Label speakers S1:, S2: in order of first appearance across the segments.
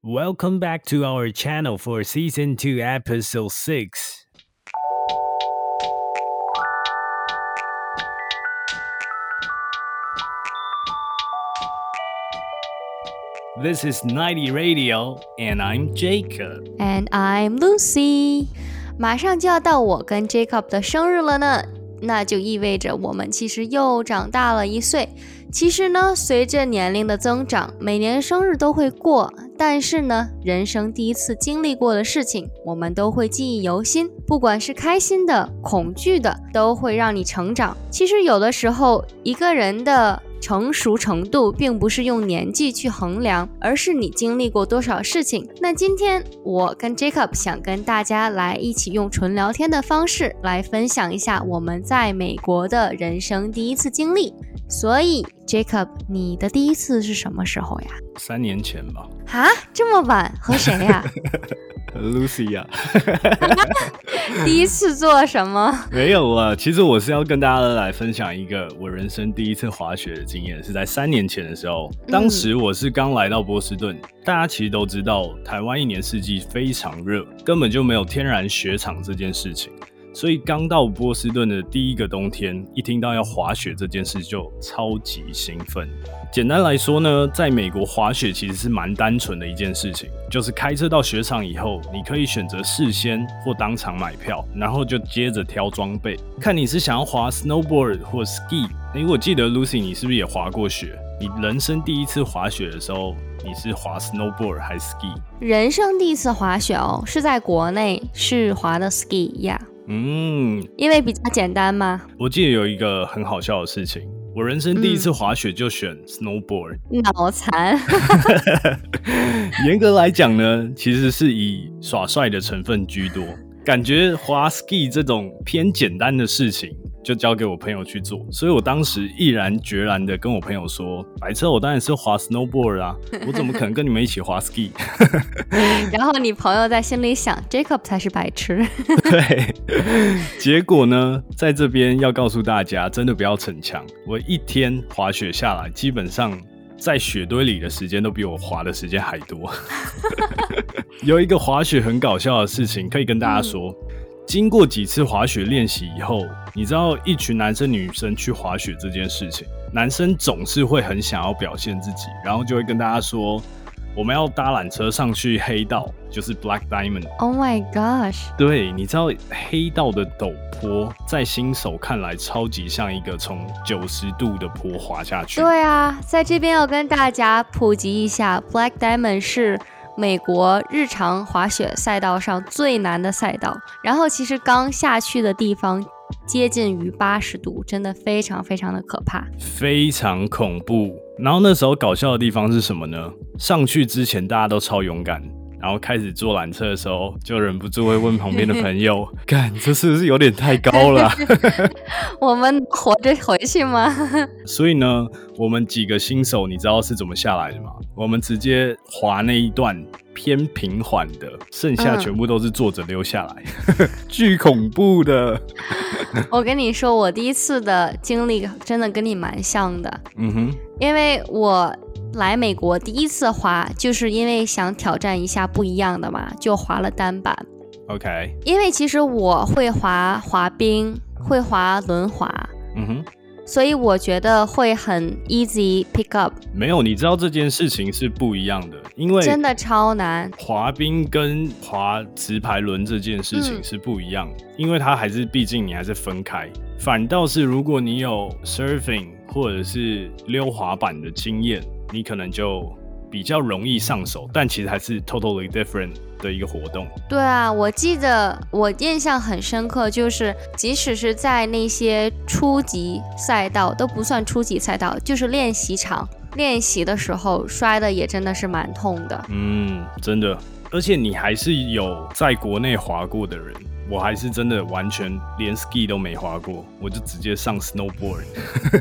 S1: Welcome back to our channel for season 2 episode 6. This is 90 Radio and I'm Jacob.
S2: And I'm Lucy。马上就要到我跟 Jacob 的生日了呢，那就意味着我们其实又长大了一岁。其实呢，随着年龄的增长，每年生日都会过， 但是呢，人生第一次经历过的事情，我们都会记忆犹新。不管是开心的、恐惧的，都会让你成长。其实有的时候，一个人的。成熟程度并不是用年纪去衡量，而是你经历过多少事情。那今天我跟 Jacob 想跟大家来一起用纯聊天的方式来分享一下我们在美国的人生第一次经历。所以 Jacob，你的第一次是什么时候呀？
S1: 三年前吧。
S2: 啊，这么晚？和谁呀
S1: ？Lucy 呀，
S2: 第一次做什么？
S1: 没有啊，其实我是要跟大家来分享一个我人生第一次滑雪的经验，是在三年前的时候。当时我是刚来到波士顿，大家其实都知道，台湾一年四季非常热，根本就没有天然雪场这件事情。所以刚到波士顿的第一个冬天，一听到要滑雪这件事，就超级兴奋。简单来说呢，在美国滑雪其实是蛮单纯的一件事情，就是开车到雪场以后，你可以选择事先或当场买票，然后就接着挑装备，看你是想要滑 snowboard 或 ski。哎，我记得 Lucy，你是不是也滑过雪？你人生第一次滑雪的时候，你是滑 snowboard 还是 ski？
S2: 人生第一次滑雪哦，是在国内是滑的 ski 呀。嗯，因为比较简单吗？
S1: 我记得有一个很好笑的事情。我人生第一次滑雪就选 snowboard，
S2: 脑残。
S1: 严格来讲呢，其实是以耍帅的成分居多，感觉滑 ski 这种偏简单的事情。就交给我朋友去做，所以我当时毅然决然的跟我朋友说：“白车，我当然是滑 snowboard 啊，我怎么可能跟你们一起滑 ski？”
S2: 然后你朋友在心里想：“Jacob 才是白痴。”
S1: 对，结果呢，在这边要告诉大家，真的不要逞强。我一天滑雪下来，基本上在雪堆里的时间都比我滑的时间还多。有一个滑雪很搞笑的事情可以跟大家说。经过几次滑雪练习以后，你知道一群男生女生去滑雪这件事情，男生总是会很想要表现自己，然后就会跟大家说，我们要搭缆车上去黑道，就是 Black Diamond。
S2: Oh my gosh！
S1: 对，你知道黑道的陡坡，在新手看来超级像一个从九十度的坡滑下去。
S2: 对啊，在这边要跟大家普及一下，Black Diamond 是。美国日常滑雪赛道上最难的赛道，然后其实刚下去的地方接近于八十度，真的非常非常的可怕，
S1: 非常恐怖。然后那时候搞笑的地方是什么呢？上去之前大家都超勇敢。然后开始坐缆车的时候，就忍不住会问旁边的朋友：“ 干，这是不是有点太高了？
S2: 我们活着回去吗？”
S1: 所以呢，我们几个新手，你知道是怎么下来的吗？我们直接滑那一段偏平缓的，剩下全部都是坐着溜下来，巨恐怖的。
S2: 我跟你说，我第一次的经历真的跟你蛮像的。嗯哼，因为我。来美国第一次滑，就是因为想挑战一下不一样的嘛，就滑了单板。
S1: OK。
S2: 因为其实我会滑滑冰，会滑轮滑，嗯哼，所以我觉得会很 easy pick up。
S1: 没有，你知道这件事情是不一样的，因为
S2: 真的超难。
S1: 滑冰跟滑直排轮这件事情是不一样，因为它还是毕竟你还是分开。反倒是如果你有 surfing 或者是溜滑板的经验。你可能就比较容易上手，但其实还是 totally different 的一个活动。
S2: 对啊，我记得我印象很深刻，就是即使是在那些初级赛道都不算初级赛道，就是练习场练习的时候摔的也真的是蛮痛的。
S1: 嗯，真的。而且你还是有在国内滑过的人。我还是真的完全连 ski 都没滑过，我就直接上 snowboard。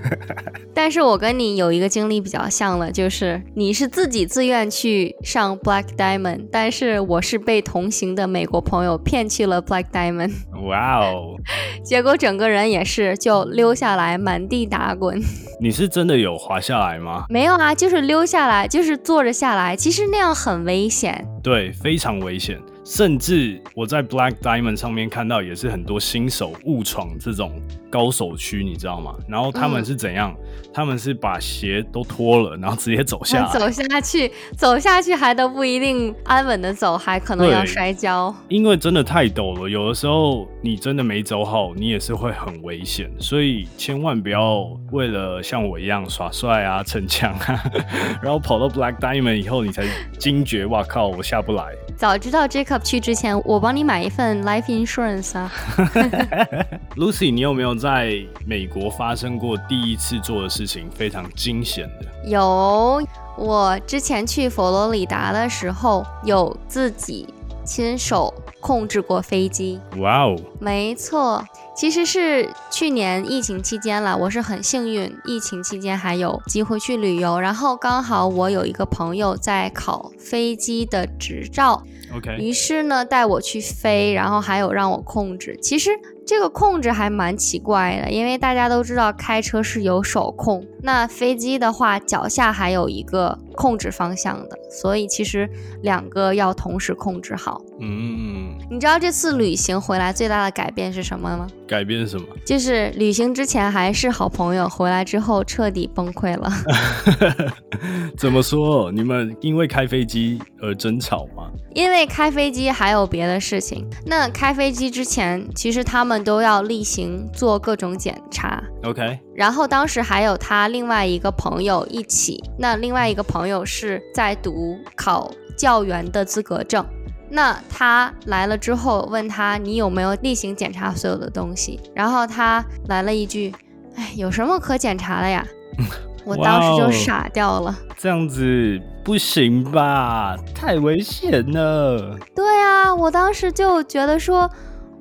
S2: 但是我跟你有一个经历比较像了，就是你是自己自愿去上 Black Diamond，但是我是被同行的美国朋友骗去了 Black Diamond。
S1: 哇哦！
S2: 结果整个人也是就溜下来，满地打滚。
S1: 你是真的有滑下来吗？
S2: 没有啊，就是溜下来，就是坐着下来。其实那样很危险。
S1: 对，非常危险。甚至我在 Black Diamond 上面看到，也是很多新手误闯这种高手区，你知道吗？然后他们是怎样？他们是把鞋都脱了，然后直接走下来，
S2: 走下去，走下去还都不一定安稳的走，还可能要摔跤。
S1: 因为真的太陡了，有的时候你真的没走好，你也是会很危险。所以千万不要为了像我一样耍帅啊、逞强啊，然后跑到 Black Diamond 以后，你才惊觉，哇靠，我下不来。
S2: 早知道 Jacob 去之前，我帮你买一份 life insurance 啊。
S1: Lucy，你有没有在美国发生过第一次做的事情非常惊险的？
S2: 有，我之前去佛罗里达的时候，有自己亲手控制过飞机。
S1: 哇哦，
S2: 没错。其实是去年疫情期间了，我是很幸运，疫情期间还有机会去旅游，然后刚好我有一个朋友在考飞机的执照
S1: ，OK，
S2: 于是呢带我去飞，然后还有让我控制。其实。这个控制还蛮奇怪的，因为大家都知道开车是有手控，那飞机的话脚下还有一个控制方向的，所以其实两个要同时控制好。嗯，你知道这次旅行回来最大的改变是什么吗？
S1: 改变什么？
S2: 就是旅行之前还是好朋友，回来之后彻底崩溃了。
S1: 怎么说？你们因为开飞机而争吵吗？
S2: 因为开飞机还有别的事情。那开飞机之前，其实他们。都要例行做各种检查
S1: ，OK。
S2: 然后当时还有他另外一个朋友一起，那另外一个朋友是在读考教员的资格证。那他来了之后，问他你有没有例行检查所有的东西？然后他来了一句：“哎，有什么可检查的呀？”我当时就傻掉了。
S1: 这样子不行吧？太危险了。
S2: 对啊，我当时就觉得说。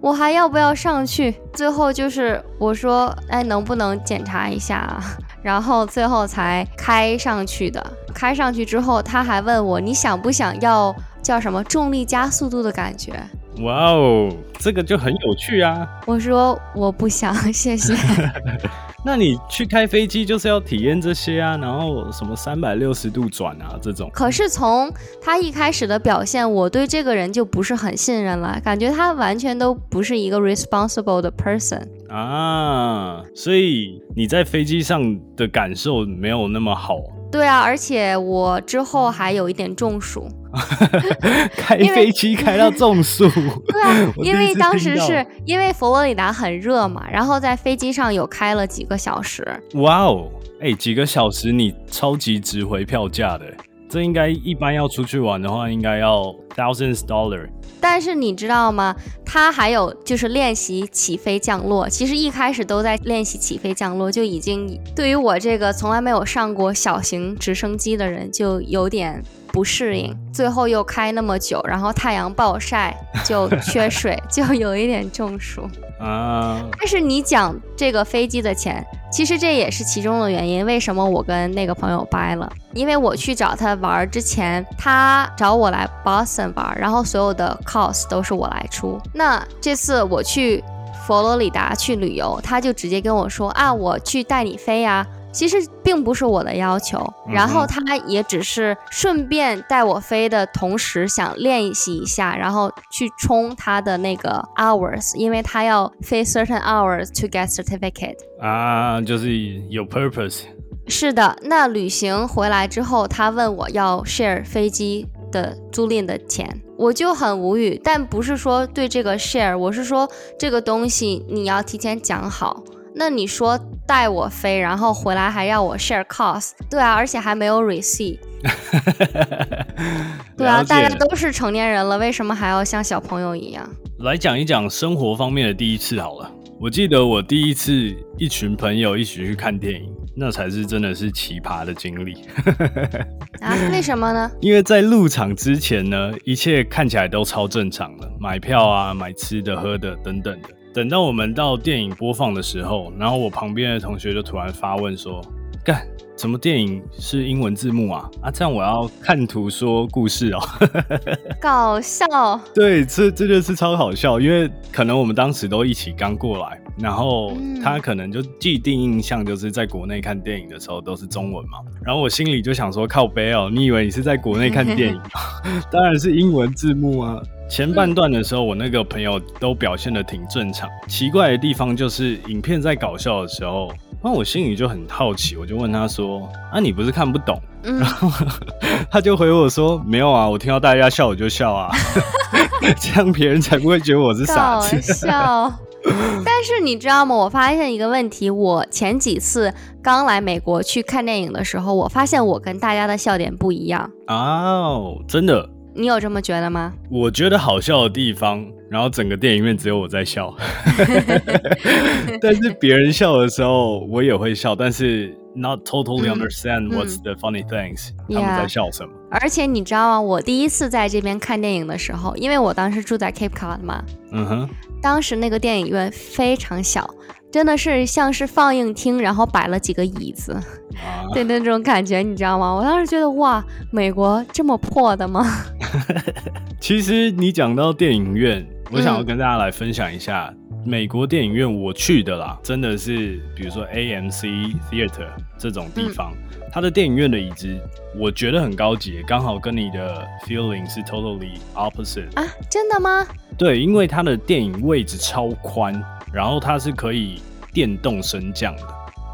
S2: 我还要不要上去？最后就是我说，哎，能不能检查一下啊？然后最后才开上去的。开上去之后，他还问我，你想不想要叫什么重力加速度的感觉？
S1: 哇哦，这个就很有趣啊！
S2: 我说我不想，谢谢。
S1: 那你去开飞机就是要体验这些啊，然后什么三百六十度转啊这种。
S2: 可是从他一开始的表现，我对这个人就不是很信任了，感觉他完全都不是一个 responsible 的 person
S1: 啊。所以你在飞机上的感受没有那么好。
S2: 对啊，而且我之后还有一点中暑。
S1: 开飞机开到中暑，
S2: 对啊，因为当时是因为佛罗里达很热嘛，然后在飞机上有开了几个小时。
S1: 哇哦，哎，几个小时你超级值回票价的，这应该一般要出去玩的话，应该要 thousands dollar。
S2: 但是你知道吗？他还有就是练习起飞降落，其实一开始都在练习起飞降落，就已经对于我这个从来没有上过小型直升机的人就有点。不适应，最后又开那么久，然后太阳暴晒就缺水，就有一点中暑啊。但是你讲这个飞机的钱，其实这也是其中的原因。为什么我跟那个朋友掰了？因为我去找他玩之前，他找我来 Boston 玩，然后所有的 cost 都是我来出。那这次我去佛罗里达去旅游，他就直接跟我说啊，我去带你飞呀。其实并不是我的要求，然后他也只是顺便带我飞的同时想练习一下，然后去冲他的那个 hours，因为他要飞 certain hours to get certificate
S1: 啊，就是有 purpose。
S2: 是的，那旅行回来之后，他问我要 share 飞机的租赁的钱，我就很无语，但不是说对这个 share，我是说这个东西你要提前讲好。那你说带我飞，然后回来还要我 share cost？对啊，而且还没有 receipt。对啊，大家都是成年人了，为什么还要像小朋友一样？
S1: 来讲一讲生活方面的第一次好了。我记得我第一次一群朋友一起去看电影。那才是真的是奇葩的经历。
S2: 啊？为什么呢？
S1: 因为在入场之前呢，一切看起来都超正常的，买票啊、买吃的、喝的等等的。等到我们到电影播放的时候，然后我旁边的同学就突然发问说：“干，什么电影是英文字幕啊？啊，这样我要看图说故事哦。”
S2: 搞笑。
S1: 对，这这就是超好笑，因为可能我们当时都一起刚过来，然后他可能就既定印象就是在国内看电影的时候都是中文嘛，然后我心里就想说靠背哦，你以为你是在国内看电影吗？当然是英文字幕啊。前半段的时候，我那个朋友都表现的挺正常，奇怪的地方就是影片在搞笑的时候，那我心里就很好奇，我就问他说：“啊，你不是看不懂？”然后他就回我说：“没有啊，我听到大家笑我就笑啊，这样别人才不会觉得我是傻子。”
S2: 笑。但是你知道吗？我发现一个问题，我前几次刚来美国去看电影的时候，我发现我跟大家的笑点不一样。
S1: 哦，真的。
S2: 你有这么觉得吗？
S1: 我觉得好笑的地方，然后整个电影院只有我在笑，但是别人笑的时候我也会笑，但是 not totally understand what's the funny things，他们在笑什么。
S2: 而且你知道吗？我第一次在这边看电影的时候，因为我当时住在 Cape Cod 嘛，嗯哼，当时那个电影院非常小。真的是像是放映厅，然后摆了几个椅子，对那种感觉，你知道吗？我当时觉得哇，美国这么破的吗？
S1: 其实你讲到电影院，我想要跟大家来分享一下美国电影院我去的啦，真的是比如说 AMC Theater 这种地方，它的电影院的椅子我觉得很高级，刚好跟你的 feeling 是 totally opposite
S2: 啊，真的吗？
S1: 对，因为它的电影位置超宽。然后它是可以电动升降的，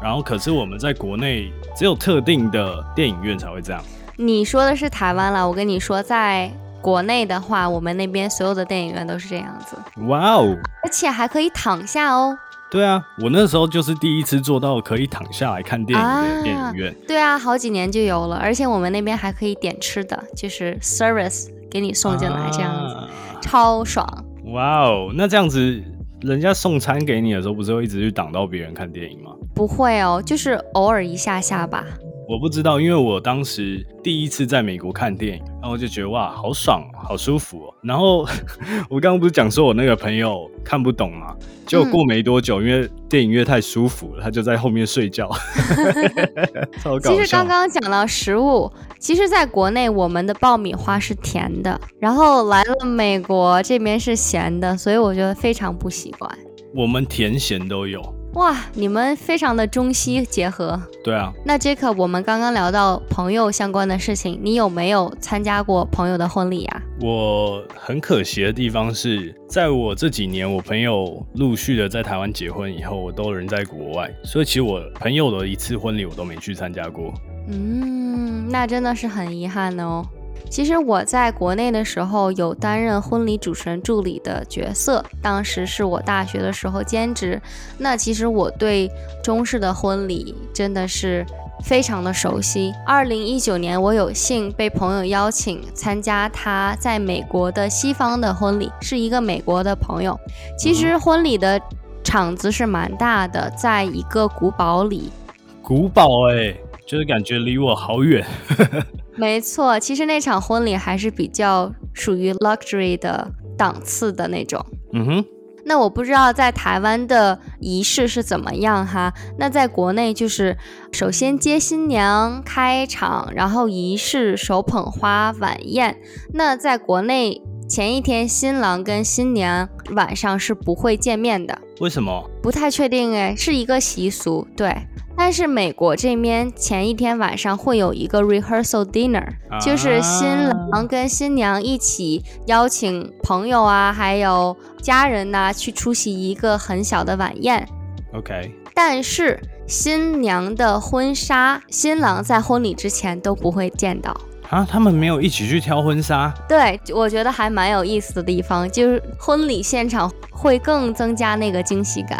S1: 然后可是我们在国内只有特定的电影院才会这样。
S2: 你说的是台湾啦，我跟你说，在国内的话，我们那边所有的电影院都是这样子。哇哦！而且还可以躺下哦。
S1: 对啊，我那时候就是第一次做到可以躺下来看电影的电影院。
S2: 对啊，好几年就有了，而且我们那边还可以点吃的，就是 service 给你送进来这样子，超爽。
S1: 哇哦，那这样子。人家送餐给你的时候，不是会一直去挡到别人看电影吗？
S2: 不会哦，就是偶尔一下下吧。
S1: 我不知道，因为我当时第一次在美国看电影，然后就觉得哇，好爽，好舒服哦。然后我刚刚不是讲说我那个朋友看不懂嘛，结果过没多久，因为电影院太舒服了，他就在后面睡觉。
S2: 超搞笑其实刚刚讲到食物，其实在国内我们的爆米花是甜的，然后来了美国这边是咸的，所以我觉得非常不习惯。
S1: 我们甜咸都有。
S2: 哇，你们非常的中西结合。
S1: 对啊，
S2: 那 Jacob，我们刚刚聊到朋友相关的事情，你有没有参加过朋友的婚礼啊？
S1: 我很可惜的地方是，在我这几年，我朋友陆续的在台湾结婚以后，我都人在国外，所以其实我朋友的一次婚礼我都没去参加过。
S2: 嗯，那真的是很遗憾哦。其实我在国内的时候有担任婚礼主持人助理的角色，当时是我大学的时候兼职。那其实我对中式的婚礼真的是非常的熟悉。二零一九年，我有幸被朋友邀请参加他在美国的西方的婚礼，是一个美国的朋友。其实婚礼的场子是蛮大的，在一个古堡里。
S1: 古堡哎，就是感觉离我好远。
S2: 没错，其实那场婚礼还是比较属于 luxury 的档次的那种。嗯哼，那我不知道在台湾的仪式是怎么样哈。那在国内就是首先接新娘开场，然后仪式手捧花晚宴。那在国内前一天新郎跟新娘晚上是不会见面的。
S1: 为什么？
S2: 不太确定哎，是一个习俗，对。但是美国这边前一天晚上会有一个 rehearsal dinner，就是新郎跟新娘一起邀请朋友啊，还有家人呐去出席一个很小的晚宴。
S1: OK。
S2: 但是新娘的婚纱，新郎在婚礼之前都不会见到
S1: 啊，他们没有一起去挑婚纱。
S2: 对，我觉得还蛮有意思的地方，就是婚礼现场会更增加那个惊喜感。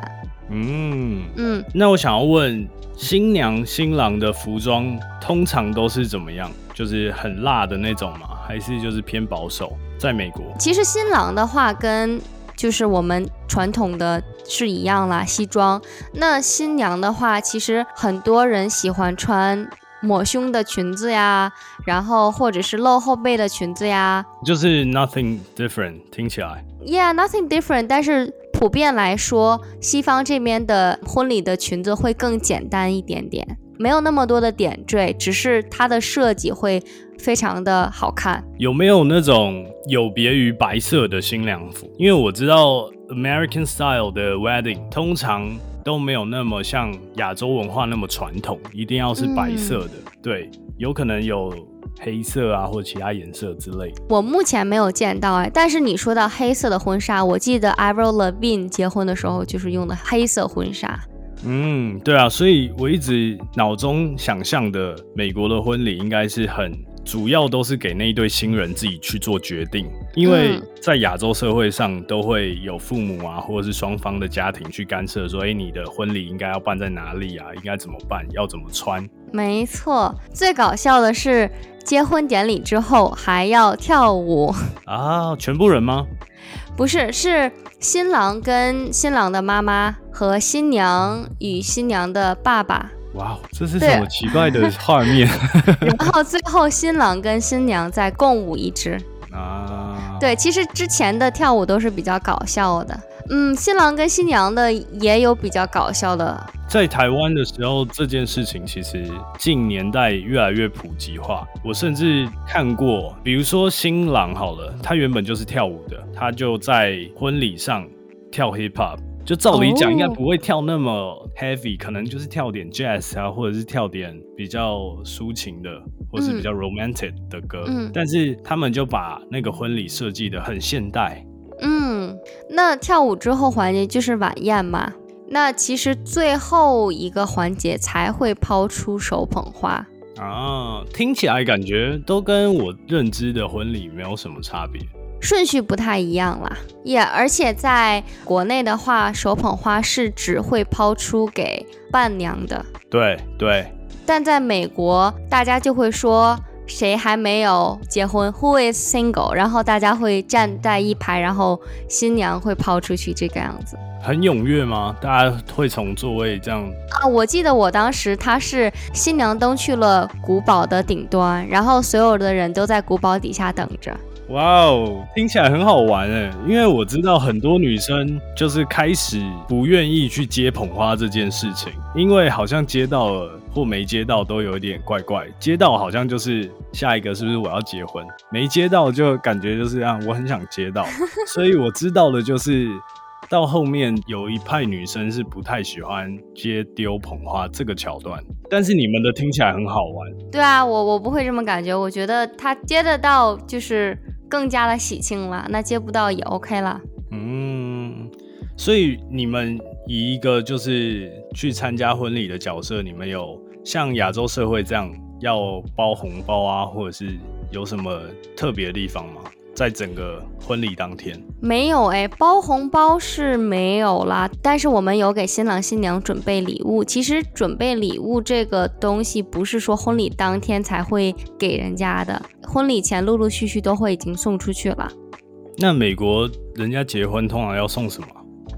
S1: 嗯嗯，那我想要问。新娘新郎的服装通常都是怎么样？就是很辣的那种吗？还是就是偏保守？在美国，
S2: 其实新郎的话跟就是我们传统的是一样啦，西装。那新娘的话，其实很多人喜欢穿抹胸的裙子呀，然后或者是露后背的裙子呀，
S1: 就是 nothing different，听起来。
S2: Yeah，nothing different，但是普遍来说，西方这边的婚礼的裙子会更简单一点点，没有那么多的点缀，只是它的设计会非常的好看。
S1: 有没有那种有别于白色的新娘服？因为我知道 American style 的 wedding 通常都没有那么像亚洲文化那么传统，一定要是白色的。对，有可能有黑色啊，或者其他颜色之类。
S2: 我目前没有见到哎，但是你说到黑色的婚纱，我记得 Avril Lavigne 结婚的时候就是用的黑色婚纱。
S1: 嗯，对啊，所以我一直脑中想象的美国的婚礼应该是很。主要都是给那一对新人自己去做决定，因为在亚洲社会上都会有父母啊，或者是双方的家庭去干涉，说：“哎，你的婚礼应该要办在哪里啊？应该怎么办？要怎么穿？”
S2: 没错，最搞笑的是结婚典礼之后还要跳舞
S1: 啊！全部人吗？
S2: 不是，是新郎跟新郎的妈妈和新娘与新娘的爸爸。
S1: 哇哦，这是什么奇怪的画面？
S2: 然后最后新郎跟新娘在共舞一支啊！对，其实之前的跳舞都是比较搞笑的。嗯，新郎跟新娘的也有比较搞笑的。
S1: 在台湾的时候，这件事情其实近年代越来越普及化。我甚至看过，比如说新郎好了，他原本就是跳舞的，他就在婚礼上跳 hip hop。就照理讲，应该不会跳那么 heavy，可能就是跳点 jazz 啊，或者是跳点比较抒情的，或是比较 romantic 的歌。嗯，但是他们就把那个婚礼设计的很现代。
S2: 嗯，那跳舞之后环节就是晚宴嘛？那其实最后一个环节才会抛出手捧花
S1: 啊，听起来感觉都跟我认知的婚礼没有什么差别。
S2: 顺序不太一样啦，也而且在国内的话，手捧花是只会抛出给伴娘的。
S1: 对对。
S2: 但在美国，大家就会说谁还没有结婚，Who is single？然后大家会站在一排，然后新娘会抛出去这个样子。
S1: 很踊跃吗？大家会从座位这样
S2: 啊？我记得我当时他是新娘登去了古堡的顶端，然后所有的人都在古堡底下等着。
S1: 哇哦，听起来很好玩哎！因为我知道很多女生就是开始不愿意去接捧花这件事情，因为好像接到了或没接到都有一点怪怪。接到好像就是下一个是不是我要结婚？没接到就感觉就是啊，我很想接到。所以我知道的就是到后面有一派女生是不太喜欢接丢捧花这个桥段，但是你们的听起来很好玩。
S2: 对啊，我我不会这么感觉，我觉得他接得到就是。更加的喜庆了，那接不到也 OK 了。
S1: 嗯，所以你们以一个就是去参加婚礼的角色，你们有像亚洲社会这样要包红包啊，或者是有什么特别的地方吗？在整个婚礼当天
S2: 没有哎，包红包是没有啦，但是我们有给新郎新娘准备礼物。其实准备礼物这个东西不是说婚礼当天才会给人家的，婚礼前陆陆续续都会已经送出去了。
S1: 那美国人家结婚通常要送什么？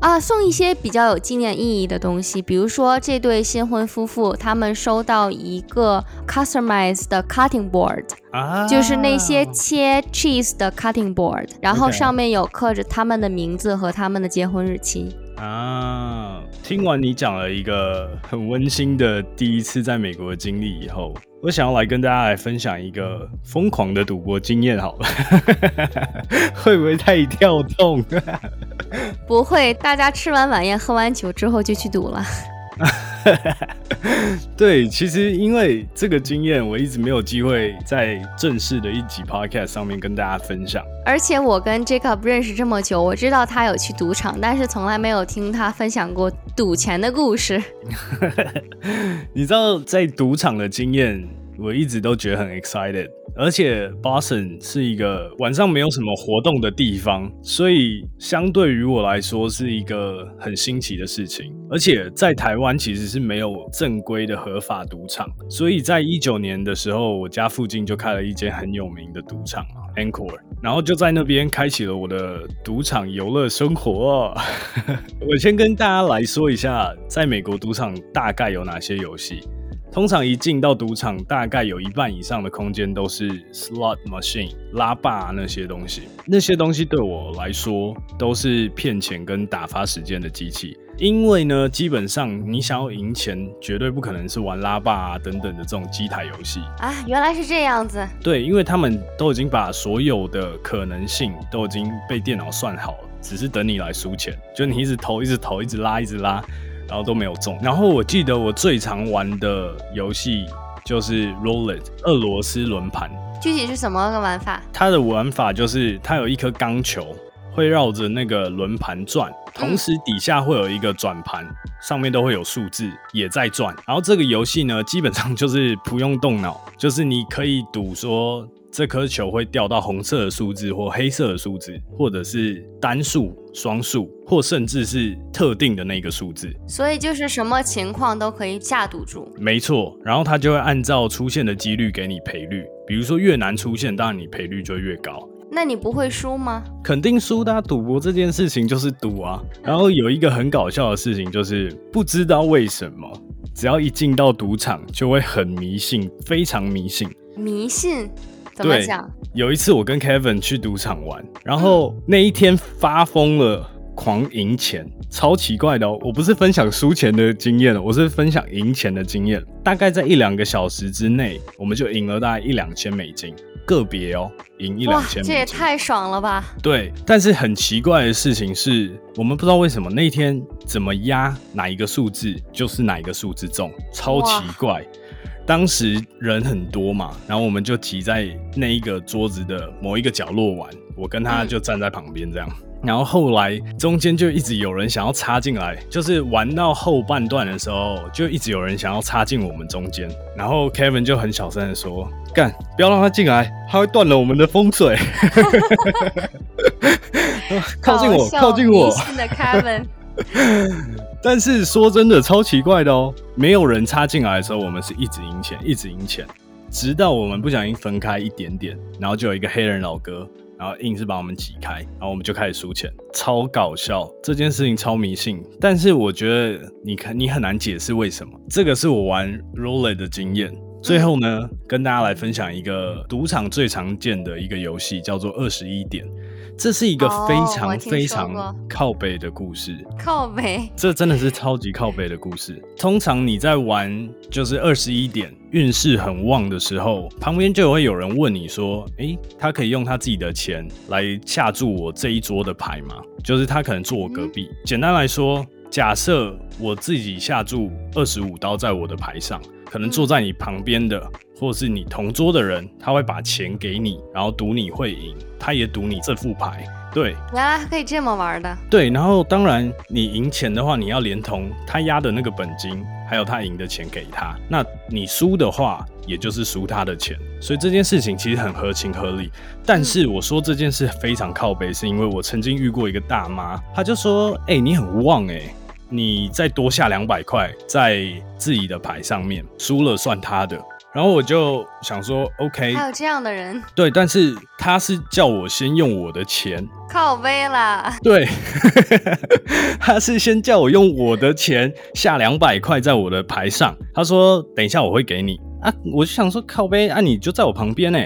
S2: 啊，送一些比较有纪念意义的东西，比如说这对新婚夫妇他们收到一个 customized 的 cutting board，啊，就是那些切 cheese 的 cutting board，然后上面有刻着他们的名字和他们的结婚日期。
S1: 啊，听完你讲了一个很温馨的第一次在美国的经历以后。我想要来跟大家来分享一个疯狂的赌博经验，好了，会不会太跳动？
S2: 不会，大家吃完晚宴、喝完酒之后就去赌了。
S1: 对，其实因为这个经验，我一直没有机会在正式的一集 podcast 上面跟大家分享。
S2: 而且我跟 Jacob 认识这么久，我知道他有去赌场，但是从来没有听他分享过赌钱的故事。
S1: 你知道，在赌场的经验，我一直都觉得很 excited。而且 Boston 是一个晚上没有什么活动的地方，所以相对于我来说是一个很新奇的事情。而且在台湾其实是没有正规的合法赌场，所以在一九年的时候，我家附近就开了一间很有名的赌场 a n c o r。然后就在那边开启了我的赌场游乐生活。我先跟大家来说一下，在美国赌场大概有哪些游戏。通常一进到赌场，大概有一半以上的空间都是 slot machine 拉霸那些东西。那些东西对我来说都是骗钱跟打发时间的机器。因为呢，基本上你想要赢钱，绝对不可能是玩拉霸啊等等的这种机台游戏
S2: 啊。原来是这样子。
S1: 对，因为他们都已经把所有的可能性都已经被电脑算好了，只是等你来输钱。就你一直投，一直投，一直拉，一直拉。然后都没有中。然后我记得我最常玩的游戏就是 Roulette 俄罗斯轮盘。
S2: 具体是什么个玩法？
S1: 它的玩法就是它有一颗钢球会绕着那个轮盘转，同时底下会有一个转盘，上面都会有数字也在转。然后这个游戏呢，基本上就是不用动脑，就是你可以赌说。这颗球会掉到红色的数字或黑色的数字，或者是单数、双数，或甚至是特定的那个数字。
S2: 所以就是什么情况都可以下赌注。
S1: 没错，然后它就会按照出现的几率给你赔率。比如说越难出现，当然你赔率就越高。
S2: 那你不会输吗？
S1: 肯定输的。赌博这件事情就是赌啊。然后有一个很搞笑的事情，就是不知道为什么，只要一进到赌场就会很迷信，非常迷信。
S2: 迷信。对，
S1: 有一次我跟 Kevin 去赌场玩，然后那一天发疯了，狂赢钱，超奇怪的哦。我不是分享输钱的经验我是分享赢钱的经验。大概在一两个小时之内，我们就赢了大概一两千美金，个别哦，赢一两千。
S2: 这也太爽了吧！
S1: 对，但是很奇怪的事情是，我们不知道为什么那天怎么压哪一个数字就是哪一个数字中，超奇怪。当时人很多嘛，然后我们就挤在那一个桌子的某一个角落玩，我跟他就站在旁边这样。然后后来中间就一直有人想要插进来，就是玩到后半段的时候，就一直有人想要插进我们中间。然后 Kevin 就很小声的说：“干，不要让他进来，他会断了我们的风水。”靠近我，靠近我。
S2: Kevin。
S1: 但是说真的，超奇怪的哦！没有人插进来的时候，我们是一直赢钱，一直赢钱，直到我们不小心分开一点点，然后就有一个黑人老哥，然后硬是把我们挤开，然后我们就开始输钱，超搞笑！这件事情超迷信，但是我觉得你看你很难解释为什么。这个是我玩 roulette 的经验。最后呢，跟大家来分享一个赌场最常见的一个游戏，叫做二十一点。这是一个非常非常靠背的故事，
S2: 靠背，
S1: 这真的是超级靠背的故事。通常你在玩就是二十一点运势很旺的时候，旁边就会有人问你说：“诶，他可以用他自己的钱来下注我这一桌的牌吗？”就是他可能坐我隔壁。简单来说，假设我自己下注二十五刀在我的牌上，可能坐在你旁边的。或者是你同桌的人，他会把钱给你，然后赌你会赢，他也赌你这副牌。对，
S2: 原来可以这么玩的。
S1: 对，然后当然你赢钱的话，你要连同他压的那个本金，还有他赢的钱给他。那你输的话，也就是输他的钱。所以这件事情其实很合情合理。但是我说这件事非常靠背，是因为我曾经遇过一个大妈，她就说：“哎，你很旺哎，你再多下两百块在自己的牌上面，输了算他的。”然后我就想说，OK，
S2: 还有这样的人，
S1: 对，但是他是叫我先用我的钱，
S2: 靠背啦，
S1: 对，他是先叫我用我的钱下两百块在我的牌上，他说等一下我会给你。啊，我就想说靠背啊，你就在我旁边呢。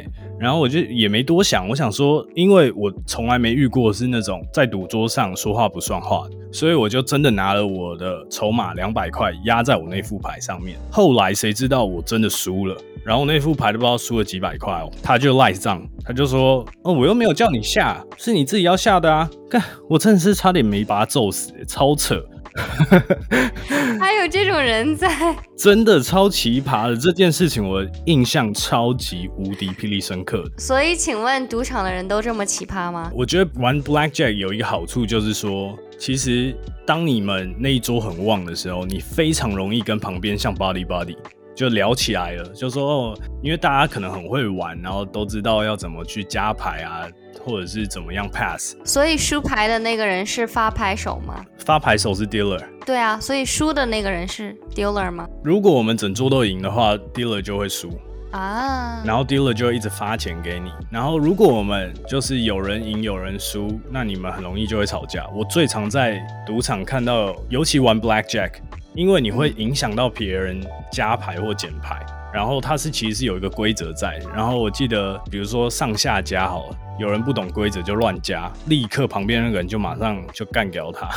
S1: 然后我就也没多想，我想说，因为我从来没遇过是那种在赌桌上说话不算话，所以我就真的拿了我的筹码两百块压在我那副牌上面。后来谁知道我真的输了，然后那副牌都不知道输了几百块哦，他就赖账，他就说，哦，我又没有叫你下，是你自己要下的啊！看我真的是差点没把他揍死，超扯。
S2: 这种人在，
S1: 真的超奇葩的这件事情，我印象超级无敌霹雳深刻。
S2: 所以，请问赌场的人都这么奇葩吗？
S1: 我觉得玩 Blackjack 有一个好处，就是说，其实当你们那一桌很旺的时候，你非常容易跟旁边像 Body Body 就聊起来了，就说哦，因为大家可能很会玩，然后都知道要怎么去加牌啊。或者是怎么样 pass，
S2: 所以输牌的那个人是发牌手吗？
S1: 发牌手是 dealer。
S2: 对啊，所以输的那个人是 dealer 吗？
S1: 如果我们整桌都赢的话，dealer 就会输。
S2: 啊，
S1: 然后 dealer 就会一直发钱给你。然后如果我们就是有人赢有人输，那你们很容易就会吵架。我最常在赌场看到，尤其玩 blackjack，因为你会影响到别人加牌或减牌。然后它是其实是有一个规则在，然后我记得，比如说上下加好了，有人不懂规则就乱加，立刻旁边那个人就马上就干掉他，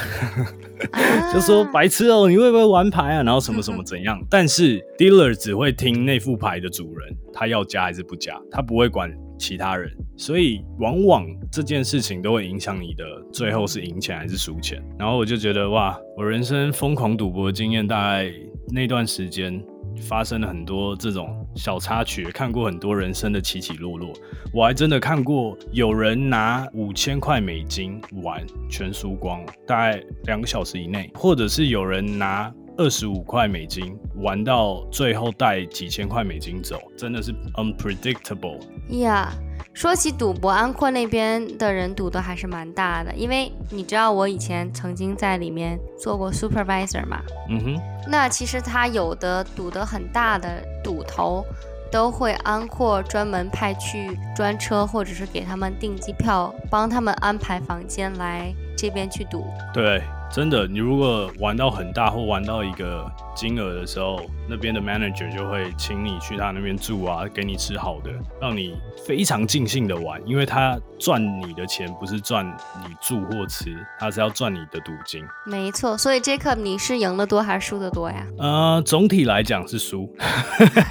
S1: 就说白痴哦，你会不会玩牌啊？然后什么什么怎样？但是 dealer 只会听那副牌的主人，他要加还是不加，他不会管其他人，所以往往这件事情都会影响你的最后是赢钱还是输钱。然后我就觉得哇，我人生疯狂赌博的经验大概那段时间。发生了很多这种小插曲，看过很多人生的起起落落。我还真的看过有人拿五千块美金玩全输光，大概两个小时以内，或者是有人拿二十五块美金玩到最后带几千块美金走，真的是 unpredictable。
S2: 呀。说起赌博，安阔那边的人赌的还是蛮大的，因为你知道我以前曾经在里面做过 supervisor 嘛。
S1: 嗯哼。
S2: 那其实他有的赌的很大的赌头，都会安阔专门派去专车，或者是给他们订机票，帮他们安排房间来这边去赌。
S1: 对。真的，你如果玩到很大或玩到一个金额的时候，那边的 manager 就会请你去他那边住啊，给你吃好的，让你非常尽兴的玩，因为他赚你的钱不是赚你住或吃，他是要赚你的赌金。
S2: 没错，所以 Jacob，你是赢的多还是输的多呀？
S1: 呃，总体来讲是输。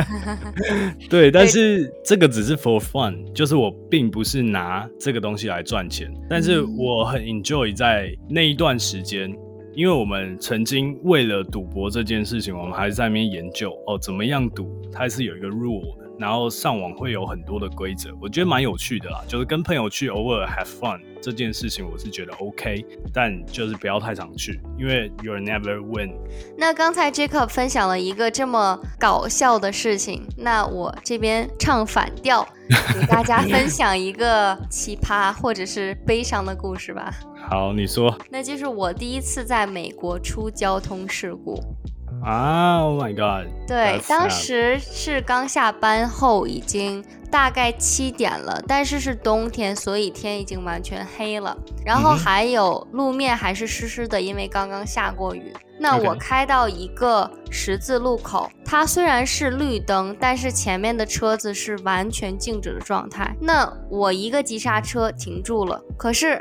S1: 对，但是这个只是 for fun，就是我并不是拿这个东西来赚钱，但是我很 enjoy 在那一段时间。因为我们曾经为了赌博这件事情，我们还在那边研究哦，怎么样赌，它是有一个 rule 的，然后上网会有很多的规则，我觉得蛮有趣的啦。就是跟朋友去偶尔 have fun 这件事情，我是觉得 OK，但就是不要太常去，因为 you're never win。
S2: 那刚才 Jacob 分享了一个这么搞笑的事情，那我这边唱反调，给大家分享一个奇葩或者是悲伤的故事吧。
S1: 好，你说，
S2: 那就是我第一次在美国出交通事故
S1: 啊！Oh my god！
S2: 对，当时是刚下班后，已经大概七点了，但是是冬天，所以天已经完全黑了，然后还有路面还是湿湿的，因为刚刚下过雨。那我开到一个十字路口，它虽然是绿灯，但是前面的车子是完全静止的状态。那我一个急刹车停住了，可是。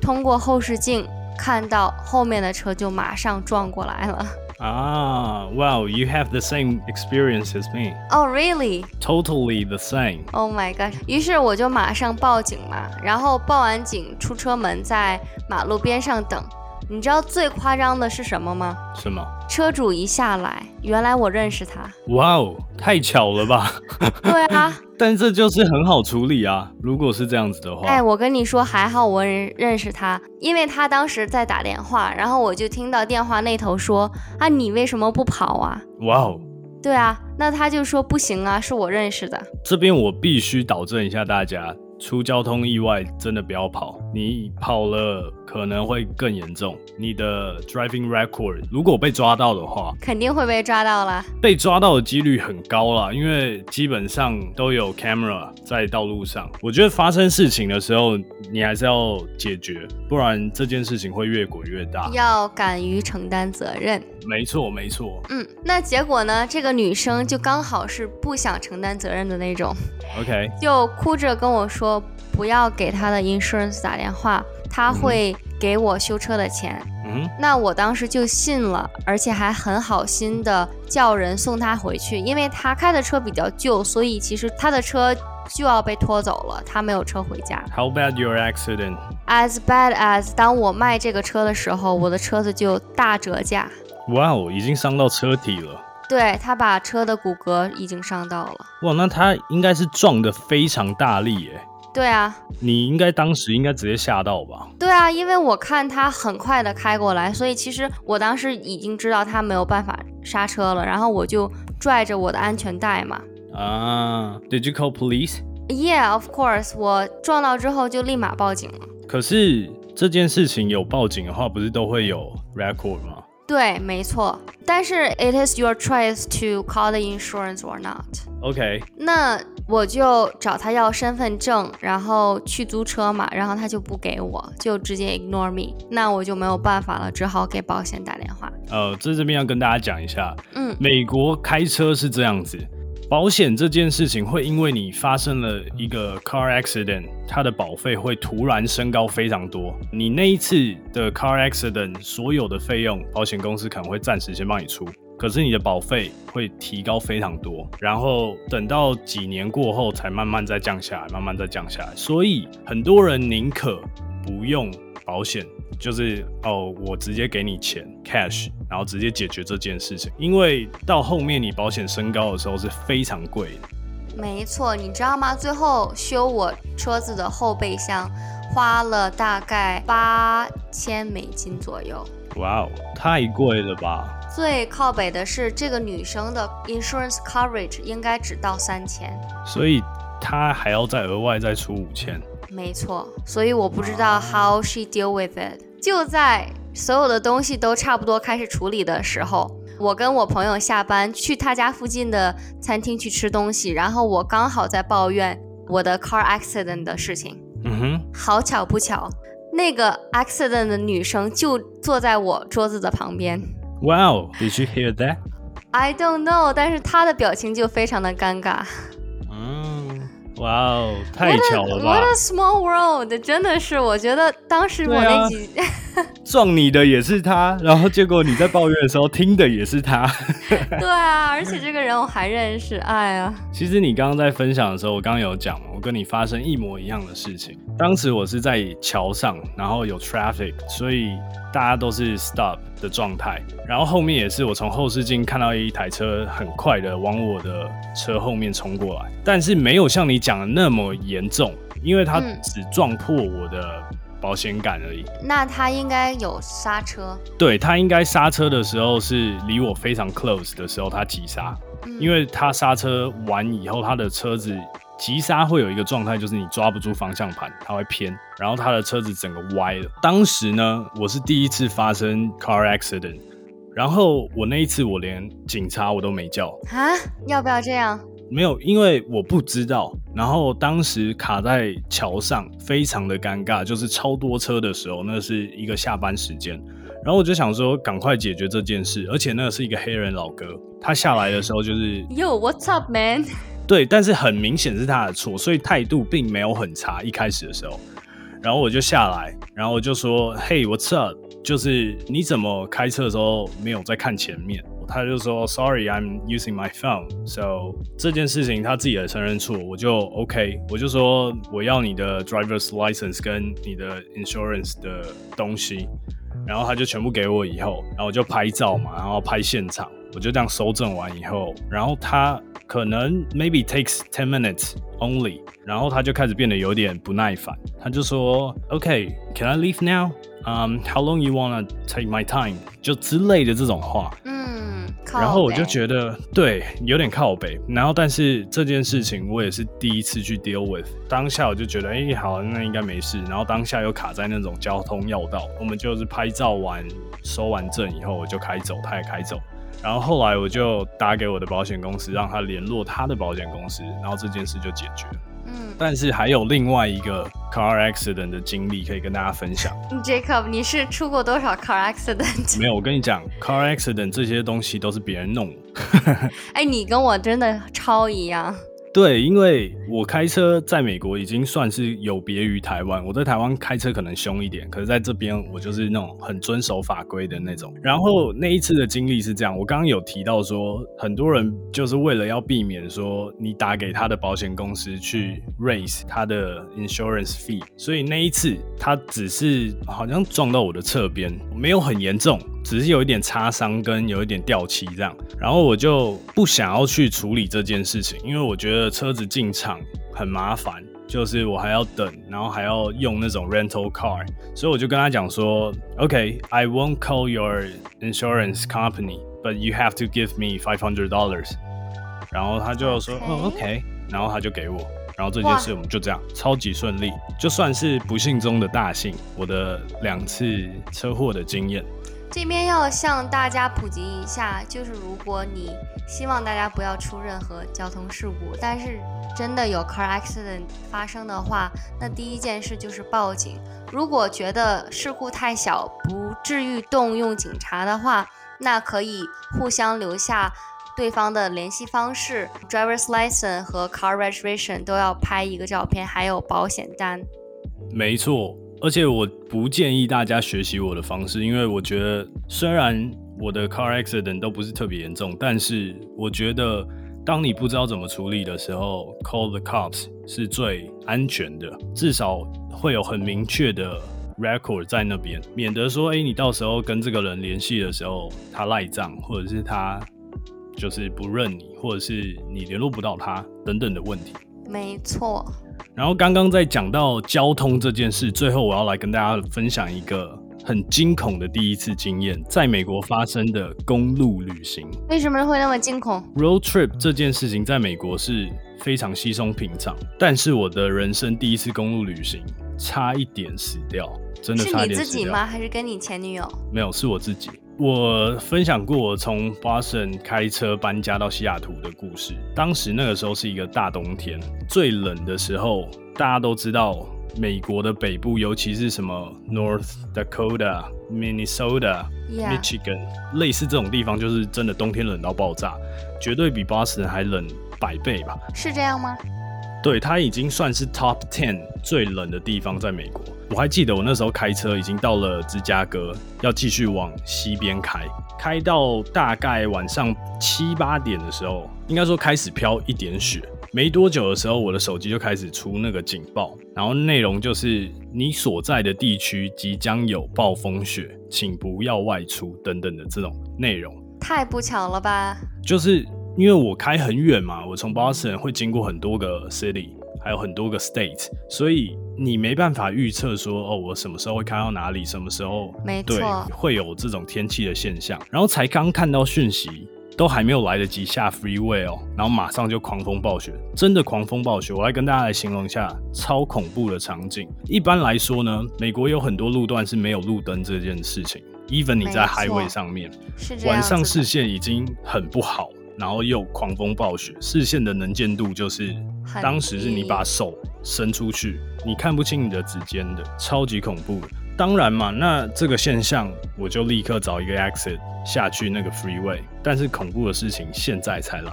S2: 通过后视镜看到后面的车就马上撞过来了
S1: 啊！Wow, you have the same experience as me.
S2: Oh, really?
S1: Totally the same.
S2: Oh my god! 于是我就马上报警嘛，然后报完警出车门，在马路边上等。 你知道最夸张的是什么吗？
S1: 什么？
S2: 车主一下来，原来我认识他。
S1: 哇哦，太巧了吧？
S2: 对啊，
S1: 但这就是很好处理啊。如果是这样子的话，
S2: 哎，我跟你说，还好我认认识他，因为他当时在打电话，然后我就听到电话那头说啊，你为什么不跑啊？
S1: 哇哦，
S2: 对啊，那他就说不行啊，是我认识的。
S1: 这边我必须导正一下大家。出交通意外真的不要跑，你跑了可能会更严重。你的 driving record 如果被抓到的话，
S2: 肯定会被抓到了。
S1: 被抓到的几率很高啦，因为基本上都有 camera 在道路上。我觉得发生事情的时候，你还是要解决，不然这件事情会越滚越大。
S2: 要敢于承担责任。
S1: 没错，没错。
S2: 嗯，那结果呢？这个女生就刚好是不想承担责任的那种。
S1: OK，
S2: 就哭着跟我说不要给她的 insurance 打电话，他会给我修车的钱。
S1: 嗯，
S2: 那我当时就信了，而且还很好心的叫人送他回去，因为他开的车比较旧，所以其实他的车就要被拖走了，他没有车回家。
S1: How bad your accident?
S2: As bad as 当我卖这个车的时候，我的车子就大折价。
S1: 哇哦，已经伤到车体了。
S2: 对他把车的骨骼已经伤到了。
S1: 哇，那他应该是撞的非常大力耶。
S2: 对啊，
S1: 你应该当时应该直接吓到吧？
S2: 对啊，因为我看他很快的开过来，所以其实我当时已经知道他没有办法刹车了，然后我就拽着我的安全带嘛。
S1: 啊，Did you call police?
S2: Yeah, of course. 我撞到之后就立马报警了。
S1: 可是这件事情有报警的话，不是都会有 record 吗？
S2: 对，没错。但是 it is your choice to call the insurance or not。
S1: OK，
S2: 那我就找他要身份证，然后去租车嘛，然后他就不给我，就直接 ignore me，那我就没有办法了，只好给保险打电话。
S1: 呃，在这边要跟大家讲一下，
S2: 嗯，
S1: 美国开车是这样子，保险这件事情会因为你发生了一个 car accident，它的保费会突然升高非常多。你那一次的 car accident 所有的费用，保险公司可能会暂时先帮你出，可是你的保费会提高非常多，然后等到几年过后才慢慢再降下来，慢慢再降下来。所以很多人宁可不用保险，就是哦，我直接给你钱 cash，然后直接解决这件事情，因为到后面你保险升高的时候是非常贵的。
S2: 没错，你知道吗？最后修我车子的后备箱花了大概八千美金左右。
S1: 哇哦，太贵了吧！
S2: 最靠北的是，这个女生的 insurance coverage 应该只到三千。
S1: 所以她还要再额外再出五千。
S2: 没错，所以我不知道 how she deal with it。就在所有的东西都差不多开始处理的时候，我跟我朋友下班去他家附近的餐厅去吃东西，然后我刚好在抱怨我的 car accident 的事情。
S1: 嗯哼，
S2: 好巧不巧，那个 accident 的女生就坐在我桌子的旁边。
S1: Wow,，Did you hear
S2: that？I don't know，但是她的表情就非常的尴尬。
S1: 嗯，哇哦，太巧了
S2: What
S1: 吧
S2: a！small world！真的是，我觉得当时我那几、
S1: 撞你的也是他，然后结果你在抱怨的时候听的也是他。
S2: 对啊，而且这个人我还认识，哎呀，
S1: 其实你刚刚在分享的时候，我刚刚有讲，我跟你发生一模一样的事情。当时我是在桥上，然后有 traffic，所以大家都是 stop 的状态。然后后面也是，我从后视镜看到一台车很快的往我的车后面冲过来，但是没有像你讲的那么严重，因为它
S2: 嗯
S1: 只撞破我的保险杆而已。
S2: 那他应该有刹车，
S1: 对他应该刹车的时候是离我非常 close 的时候，他急刹。
S2: 嗯
S1: 因为他刹车完以后，他的车子急刹会有一个状态，就是你抓不住方向盘，它会偏，然后他的车子整个歪了。当时呢，我是第一次发生 car accident，然后我那一次我连警察我都没叫，
S2: 啊，要不要这样？
S1: 没有，因为我不知道。然后当时卡在桥上，非常的尴尬，就是超多车的时候，那是一个下班时间。然后我就想说，赶快解决这件事，而且那个是一个黑人老哥，他下来的时候就是
S2: ，Yo，what's up, man？
S1: 对，但是很明显是他的错，所以态度并没有很差。一开始的时候，然后我就下来，然后我就说：“Hey，what's up？” 就是你怎么开车的时候没有在看前面？他就说：“Sorry，I'm using my phone。” So 这件事情他自己也承认错，我就 OK，我就说我要你的 driver's license 跟你的 insurance 的东西，然后他就全部给我以后，然后我就拍照嘛，然后拍现场，我就这样收证完以后，然后他可能 maybe takes ten minutes only，然后他就开始变得有点不耐烦，他就说，OK，can、I leave now？Um,、h o w long you wanna take my time？就之类的这种话，然后我就觉得对，有点靠北。然后但是这件事情我也是第一次去 deal with，当下我就觉得，哎、好，那应该没事。然后当下又卡在那种交通要道，我们就是拍照完收完证以后，我就开走，他也开走。然后后来我就打给我的保险公司，让他联络他的保险公司，然后这件事就解决了。
S2: 嗯
S1: 但是还有另外一个 car accident 的经历可以跟大家分享。
S2: ，Jacob，你是出过多少 car accident？
S1: 没有，我跟你讲，car accident 这些东西都是别人弄的。
S2: 哎，你跟我真的超一样。
S1: 对，因为我开车在美国已经算是有别于台湾，我在台湾开车可能凶一点，可是在这边我就是那种很遵守法规的那种。然后那一次的经历是这样，我刚刚有提到说，很多人就是为了要避免说你打给他的保险公司去 raise 他的 insurance fee，所以那一次他只是好像撞到我的侧边，没有很严重，只是有一点擦伤跟有一点掉漆这样，然后我就不想要去处理这件事情，因为我觉得车子进厂很麻烦，就是我还要等，然后还要用那种 rental car，所以我就跟他讲说，OK，I、won't call your insurance company，but you have to give me five hundred dollars。然后他就说
S2: OK
S1: 哦 OK，然后他就给我，然后这件事我们就这样超级顺利，就算是不幸中的大幸，我的两次车祸的经验。
S2: 这边要向大家普及一下，就是如果你希望大家不要出任何交通事故，但是真的有 car accident 发生的话，那第一件事就是报警。如果觉得事故太小，不至于动用警察的话，那可以互相留下对方的联系方式，driver's license 和 car registration 都要拍一个照片，还有保险单。
S1: 没错，而且我不建议大家学习我的方式，因为我觉得虽然我的 car accident 都不是特别严重，但是我觉得当你不知道怎么处理的时候，call the cops 是最安全的，至少会有很明确的 record 在那边，免得说，哎，你到时候跟这个人联系的时候，他赖账，或者是他就是不认你，或者是你联络不到他等等的问题。
S2: 没错。
S1: 然后刚刚在讲到交通这件事，最后我要来跟大家分享一个很惊恐的第一次经验，在美国发生的公路旅行。
S2: 为什么会那么惊恐
S1: ？Road trip 这件事情在美国是非常稀松平常，但是我的人生第一次公路旅行，差一点死掉，真的差一点死掉。
S2: 是你自己吗？还是跟你前女友？
S1: 没有，是我自己。我分享过我从 Boston 开车搬家到西雅图的故事。当时那个时候是一个大冬天，最冷的时候。大家都知道，美国的北部，尤其是什么 North Dakota、Minnesota、Michigan，类似这种地方，就是真的冬天冷到爆炸，绝对比 Boston 还冷百倍吧？
S2: 是这样吗？
S1: 对，它已经算是 Top Ten 最冷的地方，在美国。我还记得我那时候开车已经到了芝加哥，要继续往西边开，开到大概晚上七八点的时候，应该说开始飘一点雪。没多久的时候，我的手机就开始出那个警报，然后内容就是你所在的地区即将有暴风雪，请不要外出等等的这种内容。
S2: 太不巧了吧？
S1: 就是因为我开很远嘛，我从 Boston 会经过很多个 city。还有很多个 state，所以你没办法预测说哦，我什么时候会开到哪里，什么时候
S2: 没
S1: 错会有这种天气的现象。然后才刚看到讯息，都还没有来得及下 freeway 哦，然后马上就狂风暴雪，真的狂风暴雪。我来跟大家来形容一下超恐怖的场景。一般来说呢，美国有很多路段是没有路灯这件事情，even 你在 highway 上面，晚上视线已经很不好。然后又狂风暴雪，视线的能见度就是，当时是你把手伸出去，你看不清你的指尖的，超级恐怖。当然嘛，那这个现象我就立刻找一个 exit 下去那个 freeway，但是恐怖的事情现在才来。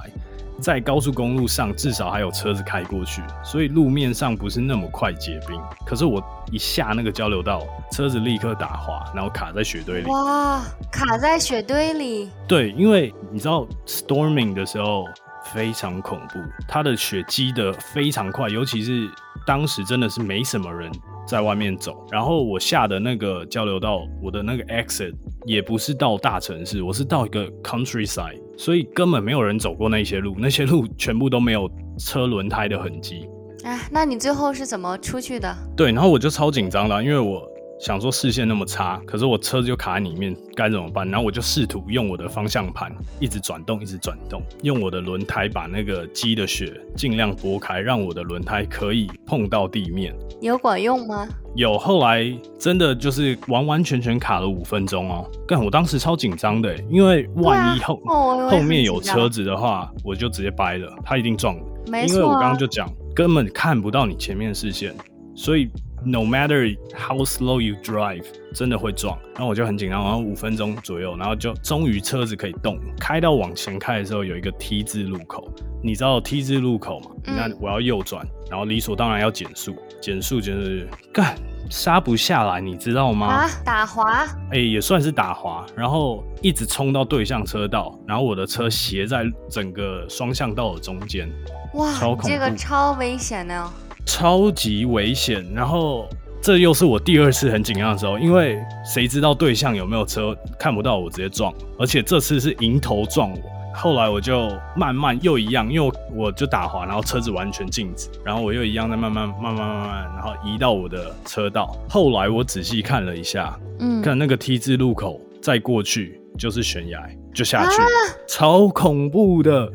S1: 在高速公路上，至少还有车子开过去，所以路面上不是那么快结冰。可是我一下那个交流道，车子立刻打滑，然后卡在雪堆里。
S2: 哇，卡在雪堆里？
S1: 对，因为你知道 storming 的时候非常恐怖，它的雪积得非常快，尤其是当时真的是没什么人。在外面走，然后我下的那个交流道，我的那个 exit 也不是到大城市，我是到一个 countryside，所以根本没有人走过那些路，那些路全部都没有车轮胎的痕迹。
S2: 哎，那你最后是怎么出去的？
S1: 对，然后我就超紧张的，因为我。想说视线那么差，可是我车子就卡在里面，该怎么办？然后我就试图用我的方向盘一直转动，一直转动，用我的轮胎把那个积的雪尽量拨开，让我的轮胎可以碰到地面。
S2: 有管用吗？
S1: 有，后来真的就是完完全全卡了五分钟哦。干，我当时超紧张的，因为万一后后面有车子的话，我就直接掰了，他一定撞。
S2: 没
S1: 错，因为我刚刚就讲，根本看不到你前面视线，所以。No matter how slow you drive，真的会撞。然后我就很紧张，然后五分钟左右，然后就终于车子可以动，开到往前开的时候有一个 T 字路口，你知道 T 字路口吗？那我要右转，然后理所当然要减速，减速就是干刹不下来，你知道吗？
S2: 啊，打滑？
S1: 哎，也算是打滑，然后一直冲到对向车道，然后我的车斜在整个双向道的中间。
S2: 哇，这个超危险的。
S1: 超级危险，然后这又是我第二次很紧张的时候，因为谁知道对象有没有车，看不到我直接撞，而且这次是迎头撞我。后来我就慢慢又一样，因为我就打滑，然后车子完全静止，然后我又一样在慢慢慢慢慢慢，然后移到我的车道。后来我仔细看了一下，嗯，看那个 T 字路口再过去就是悬崖，就下去，超恐怖的。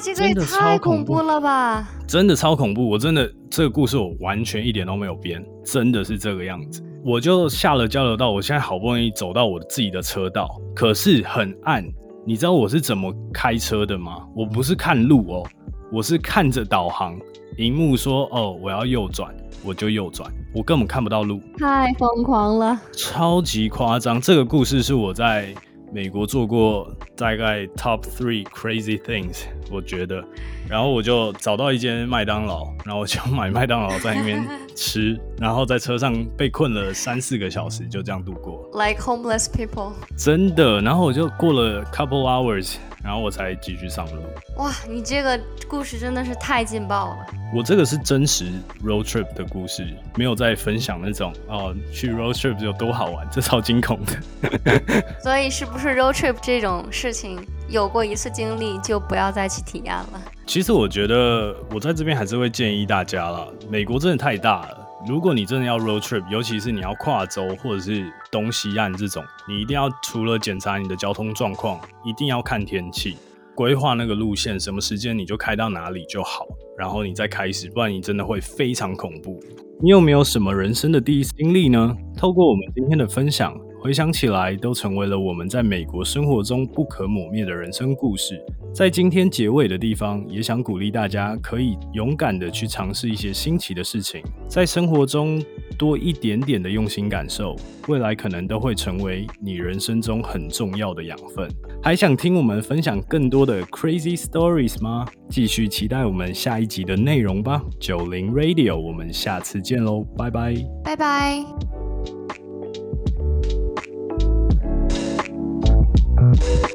S2: 这个也太恐怖了吧！
S1: 真的超恐怖，我真的这个故事我完全一点都没有编，真的是这个样子。我就下了交流道，我现在好不容易走到我自己的车道，可是很暗。你知道我是怎么开车的吗？我不是看路哦，我是看着导航荧幕说哦，我要右转，我就右转，我根本看不到路，
S2: 太疯狂了，
S1: 超级夸张。这个故事是我在。美国做过大概 top three crazy things，我觉得，然后我就找到一间麦当劳，然后我就买麦当劳在那边吃，然后在车上被困了三四个小时，就这样度过。
S2: Like homeless people。
S1: 真的，然后我就过了 couple hours。然后我才继续上路。
S2: 哇，你这个故事真的是太劲爆了！
S1: 我这个是真实 road trip 的故事，没有在分享那种哦，去 road trip 有多好玩，这超惊恐的。
S2: 所以是不是 road trip 这种事情有过一次经历就不要再去体验了？
S1: 其实我觉得我在这边还是会建议大家了，美国真的太大了。如果你真的要 road trip，尤其是你要跨州或者是东西岸这种，你一定要除了检查你的交通状况，一定要看天气，规划那个路线，什么时间你就开到哪里就好，然后你再开始，不然你真的会非常恐怖。你有没有什么人生的第一次经历呢？透过我们今天的分享。回想起来，都成为了我们在美国生活中不可磨灭的人生故事。在今天结尾的地方，也想鼓励大家可以勇敢的去尝试一些新奇的事情，在生活中多一点点的用心感受，未来可能都会成为你人生中很重要的养分。还想听我们分享更多的 crazy stories 吗？继续期待我们下一集的内容吧。九零 Radio，我们下次见喽，拜拜，
S2: 拜拜。Thank you.